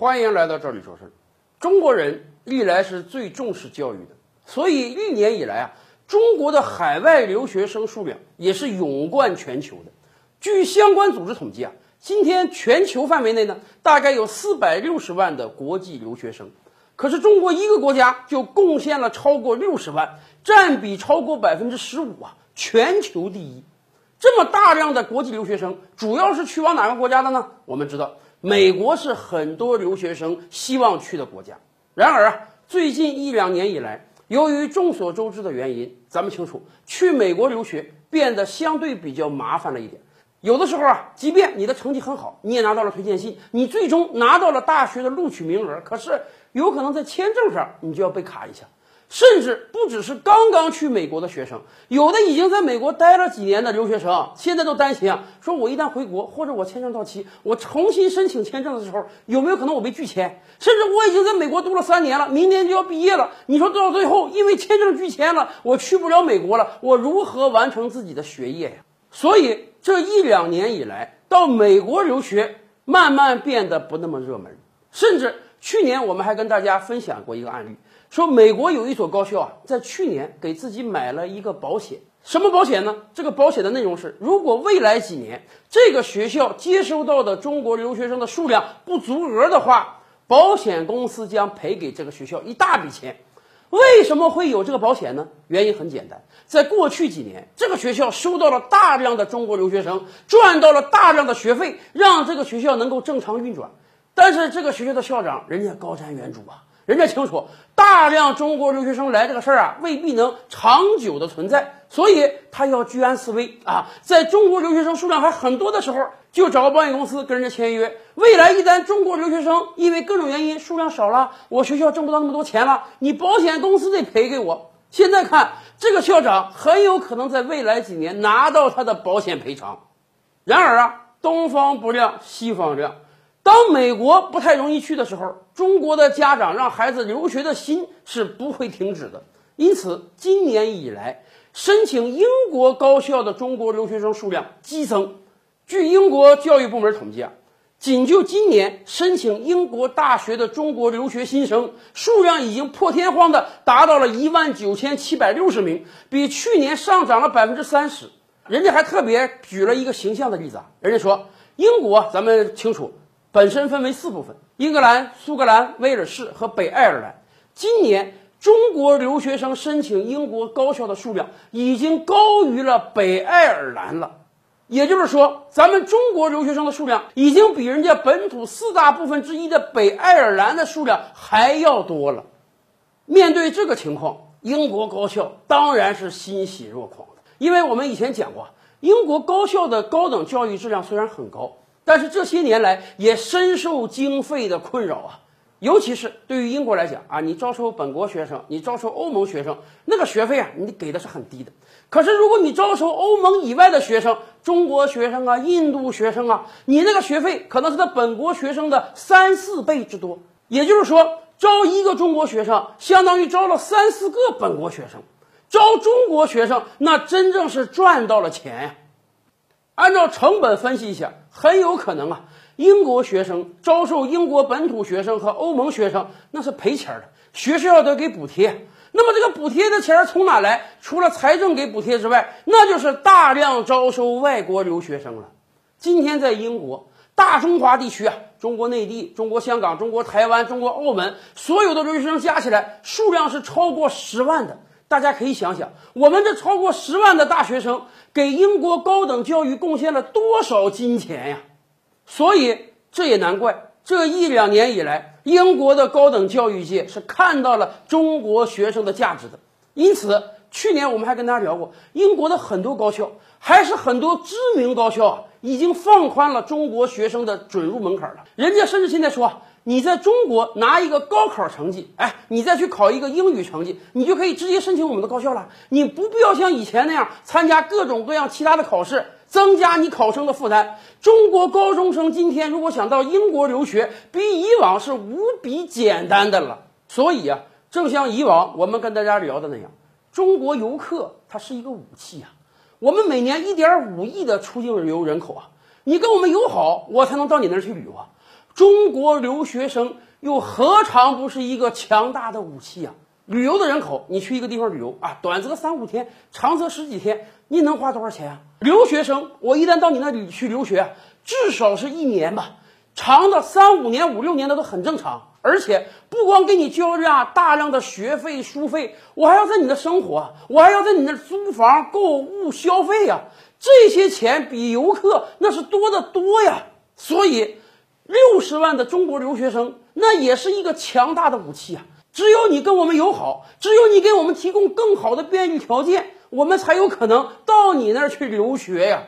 欢迎来到这里说事儿。中国人历来是最重视教育的，所以历年以来啊，中国的海外留学生数量也是勇冠全球的。据相关组织统计啊，今天全球范围内呢，大概有四百六十万的国际留学生。可是中国一个国家就贡献了超过六十万，占比超过百分之十五啊，全球第一。这么大量的国际留学生，主要是去往哪个国家的呢？我们知道，美国是很多留学生希望去的国家。然而啊，最近一两年以来，由于众所周知的原因，咱们清楚，去美国留学变得相对比较麻烦了一点。有的时候啊，即便你的成绩很好，你也拿到了推荐信，你最终拿到了大学的录取名额，可是有可能在签证上你就要被卡一下。甚至不只是刚刚去美国的学生，有的已经在美国待了几年的留学生，现在都担心啊，说我一旦回国或者我签证到期，我重新申请签证的时候，有没有可能我被拒签？甚至我已经在美国读了三年了，明年就要毕业了，你说到最后因为签证拒签了，我去不了美国了，我如何完成自己的学业呀？所以这一两年以来，到美国留学慢慢变得不那么热门，甚至去年我们还跟大家分享过一个案例。说美国有一所高校啊，在去年给自己买了一个保险，什么保险呢？这个保险的内容是，如果未来几年这个学校接收到的中国留学生的数量不足额的话，保险公司将赔给这个学校一大笔钱。为什么会有这个保险呢？原因很简单，在过去几年，这个学校收到了大量的中国留学生，赚到了大量的学费，让这个学校能够正常运转。但是这个学校的校长，人家高瞻远瞩啊。人家清楚，大量中国留学生来这个事儿啊，未必能长久的存在，所以他要居安思危啊。在中国留学生数量还很多的时候，就找个保险公司跟人家签约。未来一旦中国留学生因为各种原因数量少了，我学校挣不到那么多钱了，你保险公司得赔给我。现在看，这个校长很有可能在未来几年拿到他的保险赔偿。然而啊，东方不亮西方亮。当美国不太容易去的时候，中国的家长让孩子留学的心是不会停止的。因此，今年以来，申请英国高校的中国留学生数量激增。据英国教育部门统计啊，仅就今年申请英国大学的中国留学新生数量已经破天荒的达到了一万九千七百六十名，比去年上涨了百分之三十。人家还特别举了一个形象的例子啊，人家说英国，咱们清楚。本身分为四部分：英格兰、苏格兰、威尔士和北爱尔兰。今年中国留学生申请英国高校的数量已经高于了北爱尔兰了，也就是说，咱们中国留学生的数量已经比人家本土四大部分之一的北爱尔兰的数量还要多了。面对这个情况，英国高校当然是欣喜若狂的，因为我们以前讲过，英国高校的高等教育质量虽然很高。但是这些年来也深受经费的困扰啊，尤其是对于英国来讲啊，你招收本国学生，你招收欧盟学生，那个学费啊，你给的是很低的。可是如果你招收欧盟以外的学生，中国学生啊、印度学生啊，你那个学费可能是他本国学生的三四倍之多。也就是说，招一个中国学生，相当于招了三四个本国学生。招中国学生，那真正是赚到了钱呀。按照成本分析一下，很有可能啊，英国学生招收英国本土学生和欧盟学生那是赔钱的，学校得给补贴。那么这个补贴的钱从哪来？除了财政给补贴之外，那就是大量招收外国留学生了。今天在英国大中华地区啊，中国内地、中国香港、中国台湾、中国澳门所有的留学生加起来数量是超过十万的。大家可以想想，我们这超过十万的大学生给英国高等教育贡献了多少金钱呀？所以这也难怪，这一两年以来，英国的高等教育界是看到了中国学生的价值的。因此，去年我们还跟大家聊过，英国的很多高校，还是很多知名高校啊，已经放宽了中国学生的准入门槛了。人家甚至现在说。你在中国拿一个高考成绩，哎，你再去考一个英语成绩，你就可以直接申请我们的高校了。你不必要像以前那样参加各种各样其他的考试，增加你考生的负担。中国高中生今天如果想到英国留学，比以往是无比简单的了。所以啊，正像以往我们跟大家聊的那样，中国游客它是一个武器啊。我们每年一点五亿的出境旅游人口啊，你跟我们友好，我才能到你那儿去旅游啊。中国留学生又何尝不是一个强大的武器啊？旅游的人口，你去一个地方旅游啊，短则三五天，长则十几天，你能花多少钱啊？留学生，我一旦到你那里去留学，至少是一年吧，长的三五年、五六年的都很正常。而且不光给你交这大量的学费、书费，我还要在你那生活，我还要在你那租房、购物、消费呀，这些钱比游客那是多得多呀。所以，六十万的中国留学生，那也是一个强大的武器啊。只有你跟我们友好，只有你给我们提供更好的便利条件，我们才有可能到你那儿去留学呀。